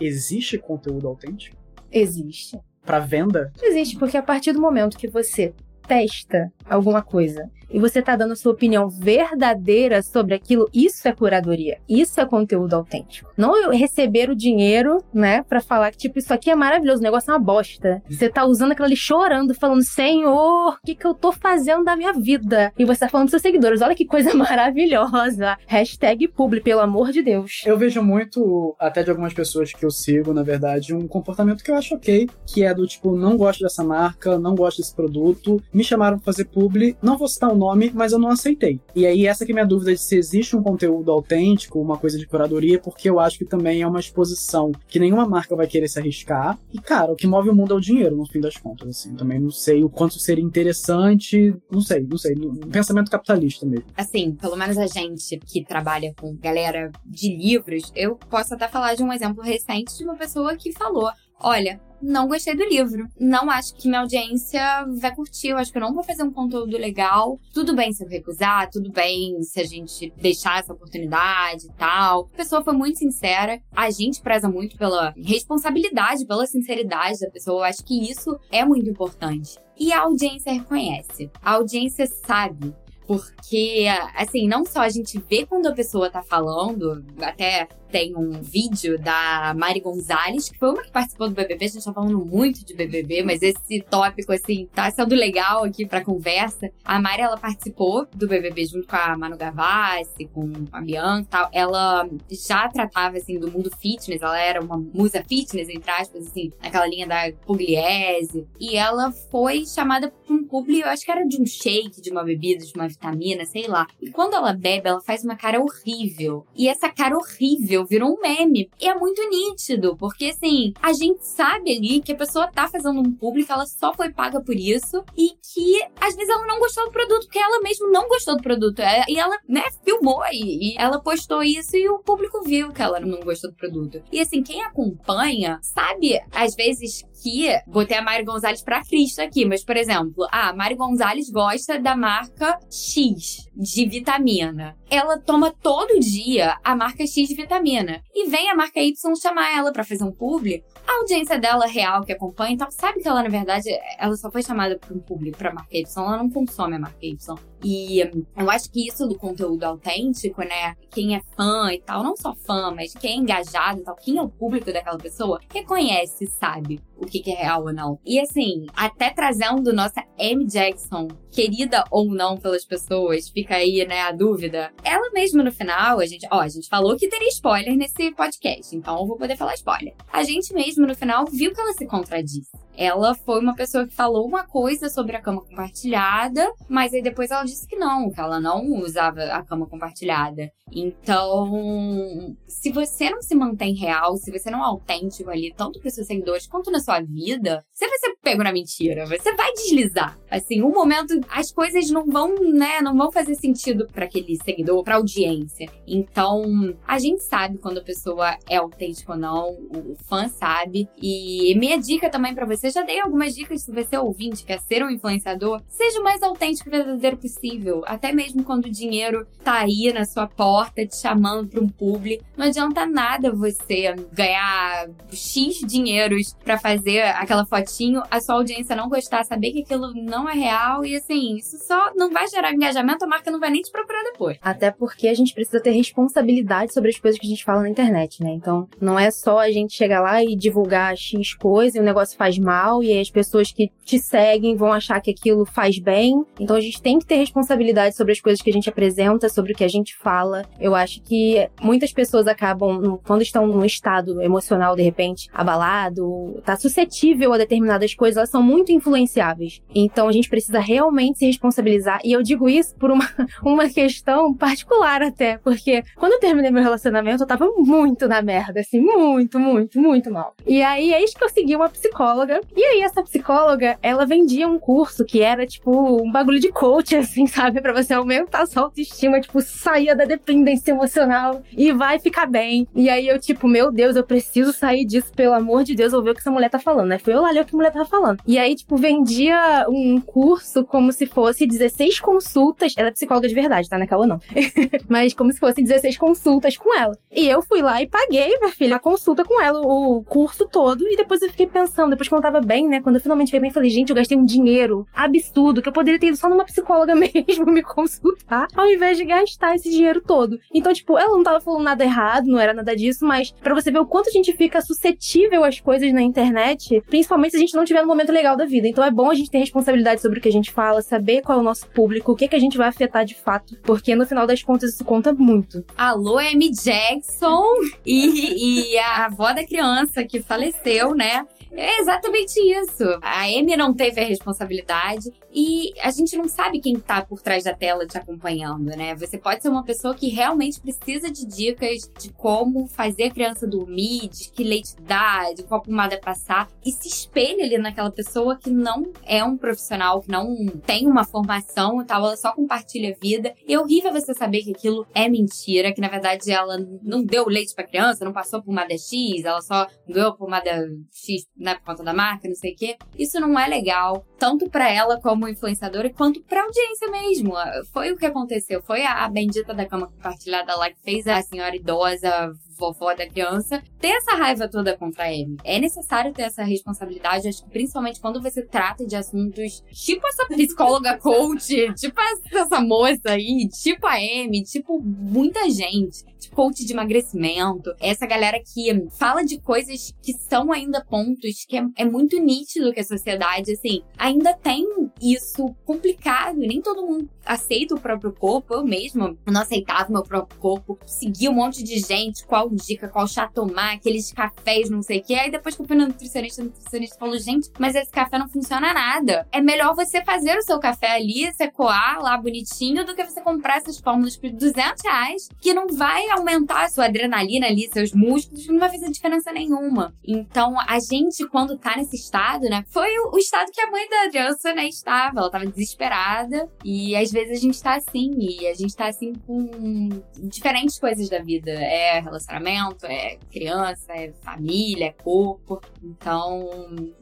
existe conteúdo autêntico? Existe. Para venda? Existe, porque a partir do momento que você testa alguma coisa e você tá dando a sua opinião verdadeira sobre aquilo, isso é curadoria. Isso é conteúdo autêntico. Não eu receber o dinheiro, né, para falar que, tipo, isso aqui é maravilhoso, o negócio é uma bosta. Você tá usando aquilo ali chorando, falando, Senhor, o que que eu tô fazendo da minha vida? E você tá falando pros seus seguidores, olha que coisa maravilhosa. Hashtag publi, pelo amor de Deus. Eu vejo muito, até de algumas pessoas que eu sigo, na verdade, um comportamento que eu acho ok, que é do tipo, não gosto dessa marca, não gosto desse produto, me chamaram pra fazer publi, não vou citar o nome, mas eu não aceitei. E aí, essa que é minha dúvida de se existe um conteúdo autêntico, uma coisa de curadoria, porque eu acho que também é uma exposição que nenhuma marca vai querer se arriscar. E, cara, o que move o mundo é o dinheiro, no fim das contas, assim. Também não sei o quanto seria interessante, não sei, não sei. Pensamento capitalista mesmo. Assim, pelo menos a gente que trabalha com galera de livros, eu posso até falar de um exemplo recente de uma pessoa que falou: olha, não gostei do livro. Não acho que minha audiência vai curtir. Eu acho que eu não vou fazer um conteúdo legal. Tudo bem se eu recusar, tudo bem se a gente deixar essa oportunidade e tal. A pessoa foi muito sincera. A gente preza muito pela responsabilidade, pela sinceridade da pessoa. Eu acho que isso é muito importante. E a audiência reconhece. A audiência sabe porque, assim, não só a gente vê quando a pessoa tá falando, até tem um vídeo da Mari Gonzalez, que foi uma que participou do BBB. A gente tá falando muito de BBB, mas esse tópico, assim, tá sendo legal aqui pra conversa. A Mari, ela participou do BBB junto com a Manu Gavassi, com a Bianca e tal. Ela já tratava, assim, do mundo fitness. Ela era uma musa fitness, entre aspas, assim, naquela linha da Pugliese. E ela foi chamada pra um publi, eu acho que era de um shake, de uma bebida, de uma vitamina, sei lá. E quando ela bebe, ela faz uma cara horrível. E essa cara horrível virou um meme. E é muito nítido, porque assim, a gente sabe ali que a pessoa tá fazendo um público, ela só foi paga por isso e que às vezes ela não gostou do produto, porque ela mesmo não gostou do produto. É, e ela, né, filmou e, e ela postou isso e o público viu que ela não gostou do produto. E assim, quem acompanha sabe, às vezes, que botei a Mari Gonzalez pra Cristo aqui, mas por exemplo, a Mari Gonzalez gosta da marca X de vitamina. Ela toma todo dia a marca X de vitamina. E vem a marca Y chamar ela para fazer um publi. A audiência dela real que acompanha, então sabe que ela, na verdade, ela só foi chamada para um publi pra marca Y, ela não consome a marca Y. E eu acho que isso do conteúdo autêntico, né? Quem é fã e tal, não só fã, mas quem é engajado e tal, quem é o público daquela pessoa, reconhece, sabe o que, que é real ou não. E assim, até trazendo nossa M. Jackson, querida ou não pelas pessoas, fica aí, né, a dúvida. Ela mesma no final, a gente, ó, a gente falou que teria spoiler nesse podcast, então eu vou poder falar spoiler. A gente mesmo no final viu que ela se contradisse. Ela foi uma pessoa que falou uma coisa sobre a cama compartilhada, mas aí depois ela disse que não, que ela não usava a cama compartilhada. Então, se você não se mantém real, se você não é autêntico ali, tanto para seus seguidores quanto na sua vida, você vai ser pego na mentira, você vai deslizar. Assim, um momento as coisas não vão, né, não vão fazer sentido para aquele seguidor, para audiência. Então, a gente sabe quando a pessoa é autêntica ou não, o fã sabe. E minha dica também para você, já dei algumas dicas se você é ouvinte, quer ser um influenciador, seja o mais autêntico e verdadeiro possível, até mesmo quando o dinheiro tá aí na sua porta te chamando para um publi. Não adianta nada você ganhar X dinheiros para fazer aquela fotinho, a sua audiência não gostar, saber que aquilo não é real e assim, isso só não vai gerar engajamento, a marca não vai nem te procurar depois. Até porque a gente precisa ter responsabilidade sobre as coisas que a gente fala na internet, né? Então, não é só a gente chegar lá e divulgar X coisa e o negócio faz mal e aí as pessoas que te seguem vão achar que aquilo faz bem. Então, a gente tem que ter responsabilidade sobre as coisas que a gente apresenta, sobre o que a gente fala. Eu acho que muitas pessoas acabam, quando estão num estado emocional, de repente, abalado, tá suscetível a determinadas coisas, elas são muito influenciáveis. Então a gente precisa realmente se responsabilizar. E eu digo isso por uma, uma questão particular até, porque quando eu terminei meu relacionamento, eu tava muito na merda, assim, muito, muito, muito mal. E aí, eis que eu segui uma psicóloga. E aí, essa psicóloga, ela vendia um curso que era, tipo, um bagulho de coach, assim, sabe? Pra você aumentar a sua autoestima, tipo, sair da dependência emocional e vai ficar bem. E aí eu, tipo, meu Deus, eu preciso sair disso, pelo amor de Deus, ouvir o que essa mulher tá falando, né? Foi eu lá ler o que a mulher tava falando. E aí, tipo, vendia um curso como se fosse 16 consultas. Ela é psicóloga de verdade, tá? É não. Mas como se fosse 16 consultas com ela. E eu fui lá e paguei, minha filha, a consulta com ela, o curso todo. E depois eu fiquei pensando, depois que eu tava bem, né? Quando eu finalmente fiquei bem, falei, gente, eu gastei um dinheiro absurdo que eu poderia ter ido só numa psicóloga mesmo me consultar, ao invés de gastar esse dinheiro todo todo. Então, tipo, ela não tava falando nada errado, não era nada disso, mas para você ver o quanto a gente fica suscetível às coisas na internet, principalmente se a gente não tiver no momento legal da vida. Então é bom a gente ter responsabilidade sobre o que a gente fala, saber qual é o nosso público, o que, que a gente vai afetar de fato, porque no final das contas isso conta muito. Alô, M. Jackson e, e a avó da criança que faleceu, né? É exatamente isso. A Amy não teve a responsabilidade e a gente não sabe quem tá por trás da tela te acompanhando, né? Você pode ser uma pessoa que realmente precisa de dicas de como fazer a criança dormir, de que leite dar, de qual pomada passar e se espelha ali naquela pessoa que não é um profissional, que não tem uma formação e tal, ela só compartilha a vida. E é horrível você saber que aquilo é mentira, que na verdade ela não deu leite pra criança, não passou pomada X, ela só ganhou pomada X né, por conta da marca, não sei o quê. Isso não é legal, tanto para ela como influenciadora, quanto pra audiência mesmo. Foi o que aconteceu. Foi a, a bendita da cama compartilhada lá que fez a senhora idosa vovó da criança, ter essa raiva toda contra a Amy. É necessário ter essa responsabilidade, acho que principalmente quando você trata de assuntos tipo essa psicóloga coach, tipo essa moça aí, tipo a Amy, tipo muita gente, tipo coach de emagrecimento, essa galera que fala de coisas que são ainda pontos que é, é muito nítido que a sociedade, assim, ainda tem isso complicado, nem todo mundo aceita o próprio corpo, eu mesma não aceitava o meu próprio corpo, seguia um monte de gente, qual dica, qual chá tomar, aqueles cafés, não sei o que. Aí depois que eu fui no nutricionista, o nutricionista falou: gente, mas esse café não funciona nada. É melhor você fazer o seu café ali, você coar lá bonitinho, do que você comprar essas fórmulas por 200 reais, que não vai aumentar a sua adrenalina ali, seus músculos, não vai fazer diferença nenhuma. Então, a gente, quando tá nesse estado, né, foi o, estado que a mãe da criança, né, estava. Ela tava desesperada. E às vezes a gente tá assim, e a gente tá assim com diferentes coisas da vida. É relacionamento relacionamento, é criança, é família, é corpo. Então,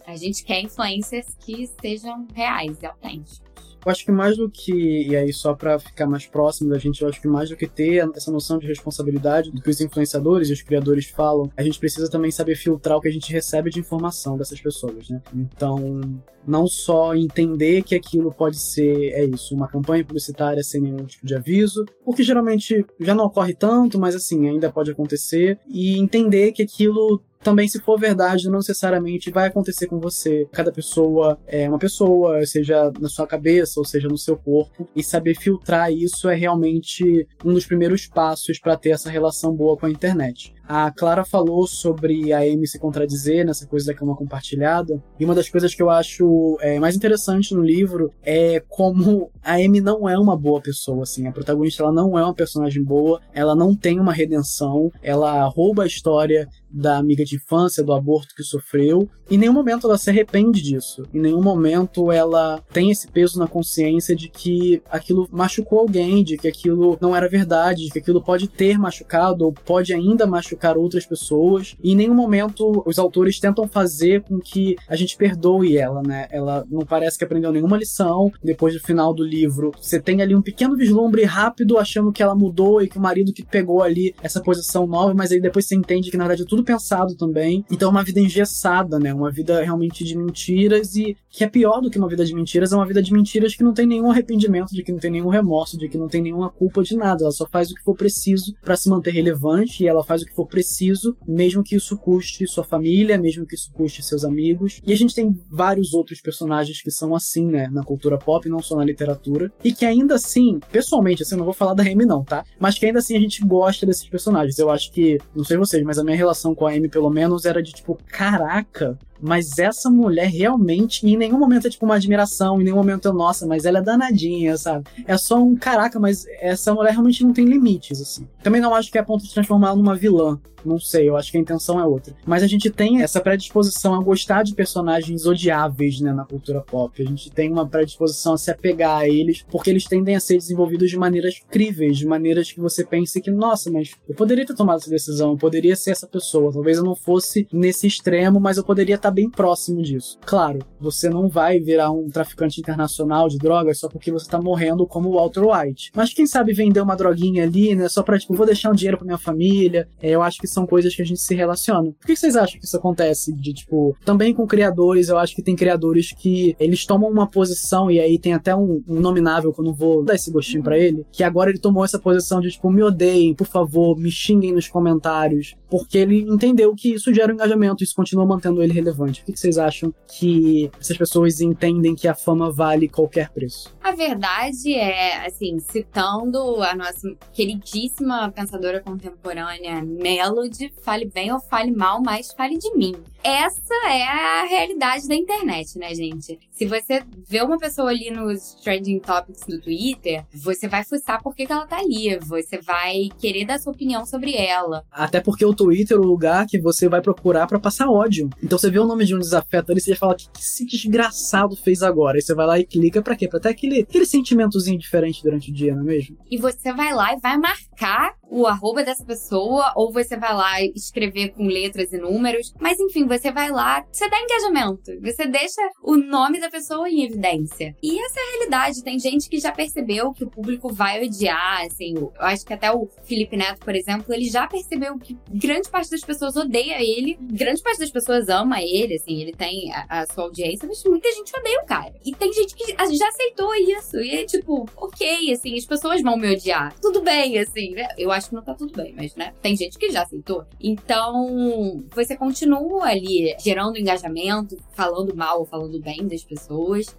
a gente quer influências que sejam reais e autênticas. Eu acho que mais do que, e aí só para ficar mais próximo da gente, eu acho que mais do que ter essa noção de responsabilidade do que os influenciadores e os criadores falam, a gente precisa também saber filtrar o que a gente recebe de informação dessas pessoas, né? Então, não só entender que aquilo pode ser, é isso, uma campanha publicitária sem nenhum tipo de aviso, o que geralmente já não ocorre tanto, mas assim, ainda pode acontecer, e entender que aquilo também, se for verdade, não necessariamente vai acontecer com você. Cada pessoa é uma pessoa, seja na sua cabeça ou seja no seu corpo, e saber filtrar isso é realmente um dos primeiros passos para ter essa relação boa com a internet. A Clara falou sobre a Amy se contradizer nessa coisa da cama compartilhada. E uma das coisas que eu acho é, mais interessante no livro é como a Amy não é uma boa pessoa, assim. A protagonista ela não é uma personagem boa, ela não tem uma redenção, ela rouba a história da amiga de infância, do aborto que sofreu. Em nenhum momento ela se arrepende disso. Em nenhum momento ela tem esse peso na consciência de que aquilo machucou alguém, de que aquilo não era verdade, de que aquilo pode ter machucado ou pode ainda machucar outras pessoas. E em nenhum momento os autores tentam fazer com que a gente perdoe ela, né? Ela não parece que aprendeu nenhuma lição. Depois do final do livro, você tem ali um pequeno vislumbre rápido achando que ela mudou e que o marido que pegou ali essa posição nova, mas aí depois você entende que na verdade é tudo pensado também. Então é uma vida engessada, né? Uma vida realmente de mentiras e que é pior do que uma vida de mentiras, é uma vida de mentiras que não tem nenhum arrependimento, de que não tem nenhum remorso, de que não tem nenhuma culpa de nada. Ela só faz o que for preciso para se manter relevante e ela faz o que for preciso, mesmo que isso custe sua família, mesmo que isso custe seus amigos. E a gente tem vários outros personagens que são assim, né, na cultura pop, não só na literatura, e que ainda assim, pessoalmente, assim, eu não vou falar da Amy não, tá? Mas que ainda assim a gente gosta desses personagens. Eu acho que, não sei vocês, mas a minha relação com a Amy, pelo menos, era de tipo, caraca, mas essa mulher realmente, em nenhum momento é tipo uma admiração, em nenhum momento é, nossa, mas ela é danadinha, sabe? É só um caraca, mas essa mulher realmente não tem limites, assim. Também não acho que é a ponto de transformá-la numa vilã. Não sei, eu acho que a intenção é outra. Mas a gente tem essa predisposição a gostar de personagens odiáveis, né, na cultura pop. A gente tem uma predisposição a se apegar a eles, porque eles tendem a ser desenvolvidos de maneiras críveis, de maneiras que você pense que, nossa, mas eu poderia ter tomado essa decisão, eu poderia ser essa pessoa. Talvez eu não fosse nesse extremo, mas eu poderia estar bem próximo disso. Claro, você não vai virar um traficante internacional de drogas só porque você tá morrendo como Walter White. Mas quem sabe vender uma droguinha ali, né, só pra, tipo, vou deixar um dinheiro pra minha família. É, eu acho que são coisas que a gente se relaciona. Por que vocês acham que isso acontece? De, tipo, também com criadores, eu acho que tem criadores que eles tomam uma posição, e aí tem até um, um nominável que eu não vou dar esse gostinho para ele, que agora ele tomou essa posição de, tipo, me odeiem, por favor, me xinguem nos comentários, porque ele entendeu que isso gera um engajamento, isso continua mantendo ele relevante relevante? Que vocês acham que essas pessoas entendem que a fama vale qualquer preço? A verdade é, assim, citando a nossa queridíssima pensadora contemporânea Melody, fale bem ou fale mal, mas fale de mim. Essa é a realidade da internet, né, gente? Se você vê uma pessoa ali nos trending topics do Twitter, você vai fuçar por que, que ela tá ali. Você vai querer dar sua opinião sobre ela. Até porque o Twitter é o lugar que você vai procurar para passar ódio. Então você vê o nome de um desafeto ali, você já fala, o que esse desgraçado fez agora? Aí você vai lá e clica para quê? Pra ter aquele, aquele sentimentozinho diferente durante o dia, não é mesmo? E você vai lá e vai marcar o arroba dessa pessoa, ou você vai lá escrever com letras e números. Mas enfim, você vai lá, você dá engajamento. Você deixa o nome da pessoa em evidência. E essa é a realidade. Tem gente que já percebeu que o público vai odiar, assim. Eu acho que até o Felipe Neto, por exemplo, ele já percebeu que grande parte das pessoas odeia ele, grande parte das pessoas ama ele, assim, ele tem a, a sua audiência, mas muita gente odeia o cara. E tem gente que já aceitou isso. E é tipo, ok, assim, as pessoas vão me odiar. Tudo bem, assim, né? Eu acho que não tá tudo bem, mas, né? Tem gente que já aceitou. Então, você continua ali gerando engajamento, falando mal ou falando bem das pessoas,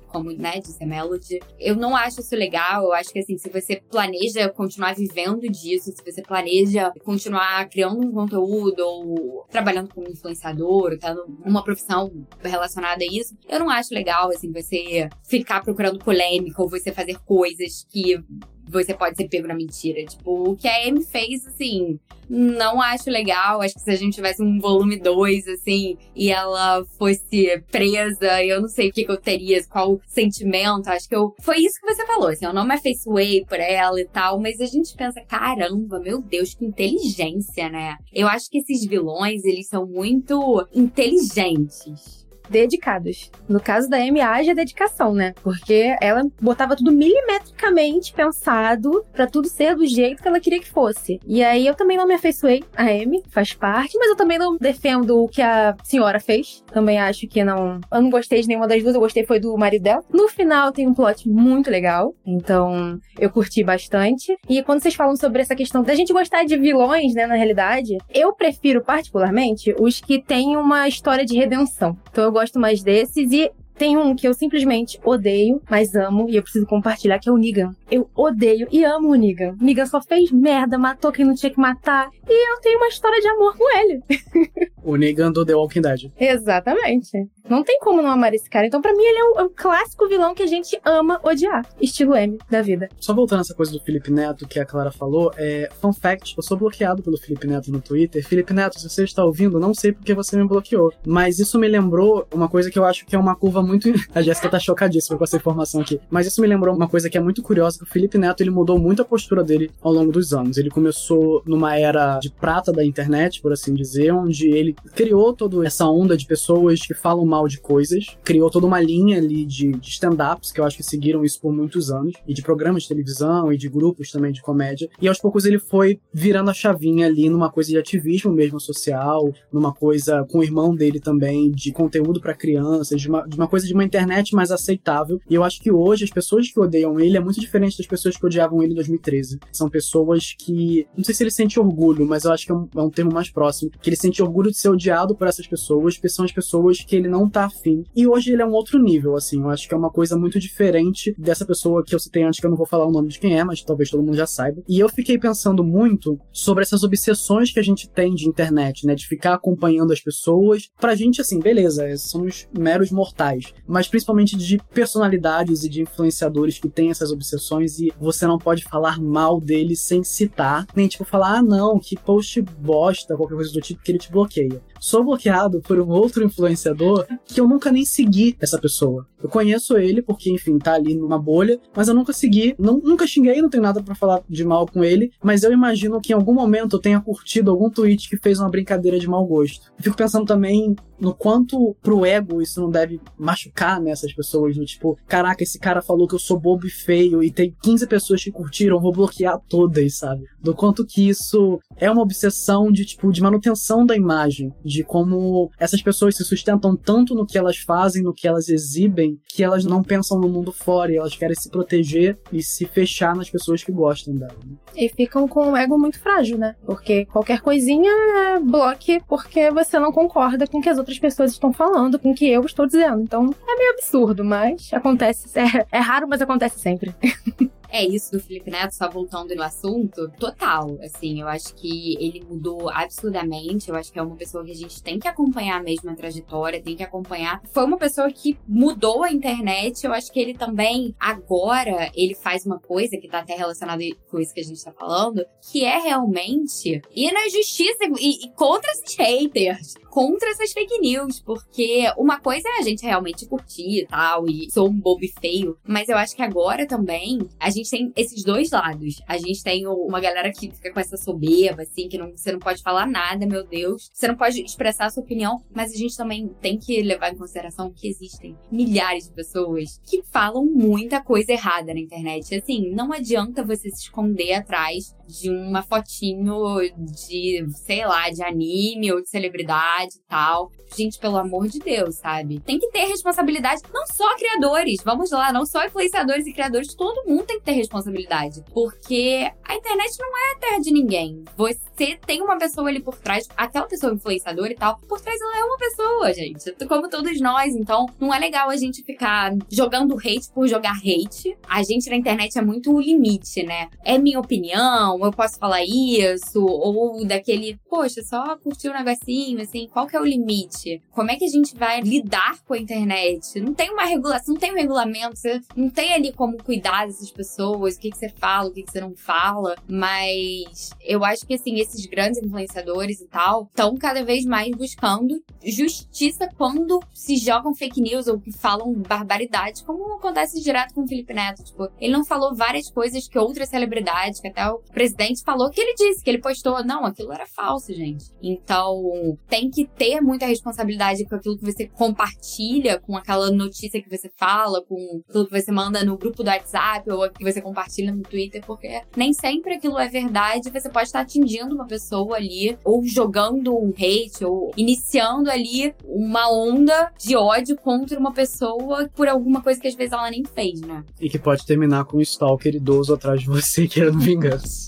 como, né, disse a Melody. Eu não acho isso legal. Eu acho que, assim, se você planeja continuar vivendo disso, se você planeja continuar criando um conteúdo ou trabalhando como influenciador, tendo uma profissão relacionada a isso, eu não acho legal, assim, você ficar procurando polêmica ou você fazer coisas que você pode ser pego na mentira. Tipo, o que a Amy fez, assim, não acho legal. Acho que se a gente tivesse um volume 2, assim, e ela fosse presa, eu não sei o que, que eu teria, qual sentimento. Acho que eu. Foi isso que você falou, assim, eu não me afeiçoei por ela e tal, mas a gente pensa, caramba, meu Deus, que inteligência, né? Eu acho que esses vilões, eles são muito inteligentes dedicados. No caso da Amy, haja dedicação, né? Porque ela botava tudo milimetricamente pensado para tudo ser do jeito que ela queria que fosse. E aí eu também não me afeiçoei a Amy, faz parte, mas eu também não defendo o que a senhora fez. Também acho que não. Eu não gostei de nenhuma das duas, eu gostei foi do marido dela. No final tem um plot muito legal, então eu curti bastante. E quando vocês falam sobre essa questão da gente gostar de vilões, né, na realidade, eu prefiro particularmente os que têm uma história de redenção. Então eu gosto mais desses e tem um que eu simplesmente odeio, mas amo, e eu preciso compartilhar, que é o Negan. Eu odeio e amo o Negan. O Negan só fez merda, matou quem não tinha que matar, e eu tenho uma história de amor com ele. o Negan do The Walking Dead. Exatamente. Não tem como não amar esse cara. Então, para mim, ele é um, é um, clássico vilão que a gente ama odiar. Estilo M da vida. Só voltando essa coisa do Felipe Neto que a Clara falou, é. Fun fact: eu sou bloqueado pelo Felipe Neto no Twitter. Felipe Neto, se você está ouvindo, não sei porque você me bloqueou. Mas isso me lembrou uma coisa que eu acho que é uma curva muito. A Jéssica tá chocadíssima com essa informação aqui. Mas isso me lembrou uma coisa que é muito curiosa: que o Felipe Neto ele mudou muito a postura dele ao longo dos anos. Ele começou numa era de prata da internet, por assim dizer, onde ele criou toda essa onda de pessoas que falam mal de coisas, criou toda uma linha ali de, de stand-ups que eu acho que seguiram isso por muitos anos, e de programas de televisão e de grupos também de comédia. E aos poucos ele foi virando a chavinha ali numa coisa de ativismo mesmo social, numa coisa com o irmão dele também, de conteúdo para crianças, de uma, de uma coisa de uma internet mais aceitável. E eu acho que hoje as pessoas que odeiam ele é muito diferente das pessoas que odiavam ele em 2013. São pessoas que, não sei se ele sente orgulho, mas eu acho que é um, é um termo mais próximo, que ele sente orgulho de ser odiado por essas pessoas, porque são as pessoas que ele não tá afim. E hoje ele é um outro nível, assim, eu acho que é uma coisa muito diferente dessa pessoa que eu citei antes, que eu não vou falar o nome de quem é, mas talvez todo mundo já saiba. E eu fiquei pensando muito sobre essas obsessões que a gente tem de internet, né, de ficar acompanhando as pessoas. Pra gente, assim, beleza, somos meros mortais, mas principalmente de personalidades e de influenciadores que têm essas obsessões e você não pode falar mal deles sem citar, nem tipo falar, ah, não, que post bosta, qualquer coisa do tipo, que ele te bloqueia sou bloqueado por um outro influenciador que eu nunca nem segui essa pessoa. Eu conheço ele porque, enfim, tá ali numa bolha, mas eu nunca segui, não, nunca xinguei, não tenho nada para falar de mal com ele, mas eu imagino que em algum momento eu tenha curtido algum tweet que fez uma brincadeira de mau gosto. Eu fico pensando também no quanto pro ego isso não deve machucar nessas pessoas, no tipo, caraca, esse cara falou que eu sou bobo e feio e tem 15 pessoas que curtiram, vou bloquear todas, sabe? Do quanto que isso é uma obsessão de tipo de manutenção da imagem, de como essas pessoas se sustentam tanto no que elas fazem, no que elas exibem, que elas não pensam no mundo fora e elas querem se proteger e se fechar nas pessoas que gostam dela. E ficam com um ego muito frágil, né? Porque qualquer coisinha é bloque porque você não concorda com o que as outras pessoas estão falando, com o que eu estou dizendo. Então é meio absurdo, mas acontece. É, é raro, mas acontece sempre. É isso do Felipe Neto, só voltando no assunto, total. Assim, eu acho que ele mudou absurdamente. Eu acho que é uma pessoa que a gente tem que acompanhar mesmo a trajetória, tem que acompanhar. Foi uma pessoa que mudou a internet. Eu acho que ele também, agora, ele faz uma coisa que tá até relacionada com isso que a gente tá falando, que é realmente ir na justiça e, e contra esses haters contra essas fake news, porque uma coisa é a gente realmente curtir e tal, e sou um bobo e feio, mas eu acho que agora também a tem esses dois lados. A gente tem uma galera que fica com essa soberba, assim, que não, você não pode falar nada, meu Deus. Você não pode expressar a sua opinião, mas a gente também tem que levar em consideração que existem milhares de pessoas que falam muita coisa errada na internet. Assim, não adianta você se esconder atrás de uma fotinho de, sei lá, de anime ou de celebridade e tal. Gente, pelo amor de Deus, sabe? Tem que ter responsabilidade, não só criadores, vamos lá, não só influenciadores e criadores, todo mundo tem que ter responsabilidade. Porque a internet não é a terra de ninguém. Você tem uma pessoa ali por trás, aquela pessoa influenciadora e tal, por trás ela é uma pessoa, gente. Como todos nós. Então, não é legal a gente ficar jogando hate por jogar hate. A gente na internet é muito o limite, né? É minha opinião, eu posso falar isso, ou daquele, poxa, só curtir um negocinho, assim, qual que é o limite? Como é que a gente vai lidar com a internet? Não tem uma regulação, não tem um regulamento, você não tem ali como cuidar dessas pessoas, o que, que você fala, o que, que você não fala, mas eu acho que, assim, esses grandes influenciadores e tal estão cada vez mais buscando justiça quando se jogam fake news ou que falam barbaridade, como acontece direto com o Felipe Neto. Tipo, ele não falou várias coisas que outras celebridades, que até o presidente falou que ele disse, que ele postou. Não, aquilo era falso, gente. Então, tem que ter muita responsabilidade com aquilo que você compartilha, com aquela notícia que você fala, com aquilo que você manda no grupo do WhatsApp ou que você compartilha no Twitter, porque nem sempre aquilo é verdade. Você pode estar atingindo uma pessoa ali, ou jogando um hate, ou iniciando ali uma onda de ódio contra uma pessoa por alguma coisa que às vezes ela nem fez, né? E que pode terminar com um stalker idoso atrás de você querendo vingança.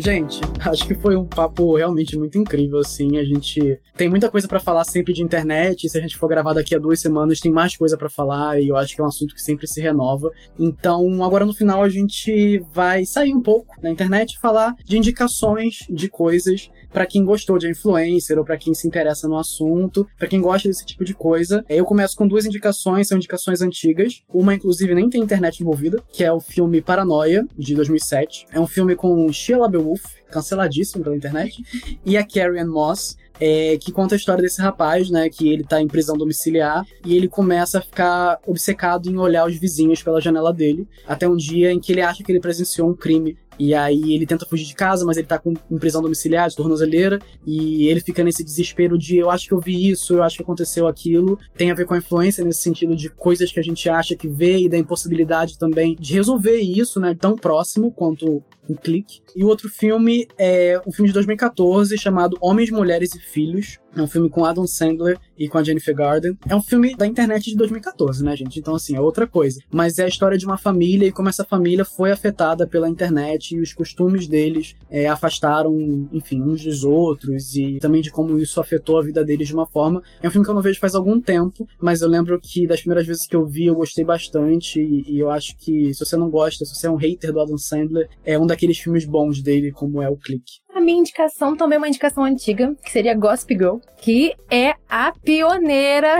Gente, acho que foi um papo realmente muito incrível, assim. A gente tem muita coisa para falar sempre de internet. Se a gente for gravar daqui a duas semanas, tem mais coisa para falar. E eu acho que é um assunto que sempre se renova. Então, agora no final, a gente vai sair um pouco da internet e falar de indicações de coisas para quem gostou de influencer ou para quem se interessa no assunto, para quem gosta desse tipo de coisa. Eu começo com duas indicações, são indicações antigas. Uma, inclusive, nem tem internet envolvida, que é o filme Paranoia, de 2007. É um filme com Shia LaBeouf, canceladíssimo pela internet, e a Carrie Ann Moss, é, que conta a história desse rapaz, né? Que ele tá em prisão domiciliar e ele começa a ficar obcecado em olhar os vizinhos pela janela dele, até um dia em que ele acha que ele presenciou um crime e aí ele tenta fugir de casa, mas ele tá com prisão domiciliar, de tornozeleira, e ele fica nesse desespero de eu acho que eu vi isso, eu acho que aconteceu aquilo. Tem a ver com a influência nesse sentido de coisas que a gente acha que vê e da impossibilidade também de resolver isso, né, tão próximo quanto um clique. E o outro filme é um filme de 2014 chamado Homens, Mulheres e Filhos. É um filme com Adam Sandler e com a Jennifer Garden. É um filme da internet de 2014, né, gente? Então, assim, é outra coisa. Mas é a história de uma família e como essa família foi afetada pela internet e os costumes deles é, afastaram, enfim, uns dos outros e também de como isso afetou a vida deles de uma forma. É um filme que eu não vejo faz algum tempo, mas eu lembro que das primeiras vezes que eu vi eu gostei bastante e, e eu acho que se você não gosta, se você é um hater do Adam Sandler, é um daqueles filmes bons dele, como é o Clique. A minha indicação também é uma indicação antiga, que seria Gossip Girl, que é a pioneira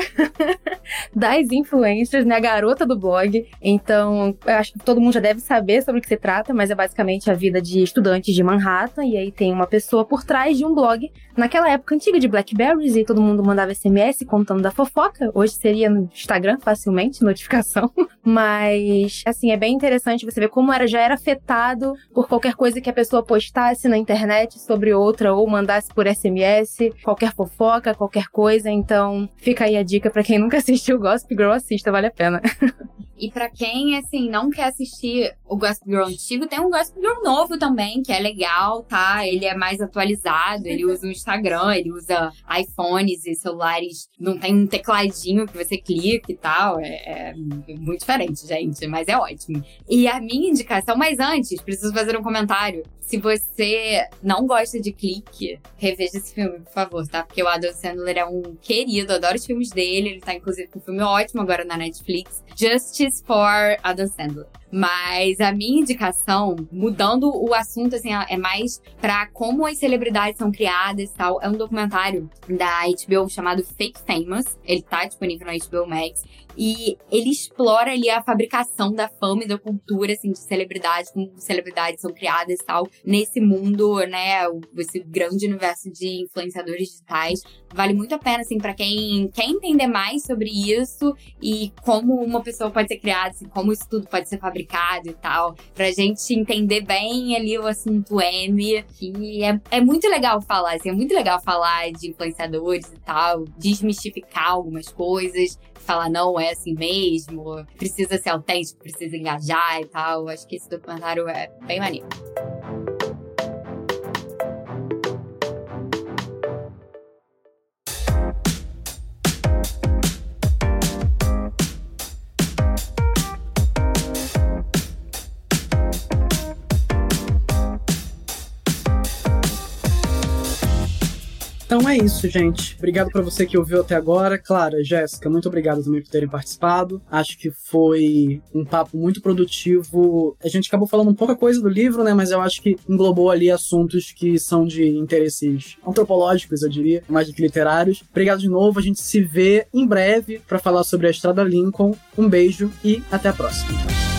das influencers, né? A garota do blog. Então, eu acho que todo mundo já deve saber sobre o que se trata, mas é basicamente a vida de estudantes de Manhattan. E aí tem uma pessoa por trás de um blog, naquela época antiga de Blackberries, e todo mundo mandava SMS contando da fofoca. Hoje seria no Instagram, facilmente, notificação. Mas, assim, é bem interessante você ver como era, já era afetado por qualquer coisa que a pessoa postasse na internet sobre outra ou mandasse por SMS, qualquer fofoca, qualquer coisa. Então, fica aí a dica para quem nunca assistiu Gossip Girl, assista, vale a pena. E para quem, assim, não quer assistir o Gossip Girl antigo, tem um Gossip Girl novo também, que é legal, tá? Ele é mais atualizado, ele usa o Instagram, ele usa iPhones e celulares, não tem um tecladinho que você clica e tal. É, é muito diferente, gente, mas é ótimo. E a minha indicação, mas antes, preciso fazer um comentário. Se você não gosta de clique, reveja esse filme, por favor, tá? Porque o Adam Sandler é um querido, adoro os filmes dele. Ele tá, inclusive, com um filme ótimo agora na Netflix. Justice for Adam Sandler. Mas a minha indicação, mudando o assunto, assim, é mais para como as celebridades são criadas e tal. É um documentário da HBO chamado Fake Famous. Ele tá disponível no HBO Max. E ele explora ali a fabricação da fama e da cultura, assim, de celebridades, como celebridades são criadas e tal, nesse mundo, né, esse grande universo de influenciadores digitais. Vale muito a pena, assim, para quem quer entender mais sobre isso e como uma pessoa pode ser criada, assim, como isso tudo pode ser fabricado e tal, pra gente entender bem ali o assunto M. E é, é muito legal falar, assim, é muito legal falar de influenciadores e tal, desmistificar algumas coisas, falar não, é assim mesmo, precisa ser autêntico, precisa engajar e tal. Acho que esse documentário é bem maneiro. É isso, gente. Obrigado para você que ouviu até agora. Clara, Jéssica, muito obrigado também por terem participado. Acho que foi um papo muito produtivo. A gente acabou falando pouca coisa do livro, né? Mas eu acho que englobou ali assuntos que são de interesses antropológicos, eu diria, mais do que literários. Obrigado de novo. A gente se vê em breve para falar sobre a Estrada Lincoln. Um beijo e até a próxima.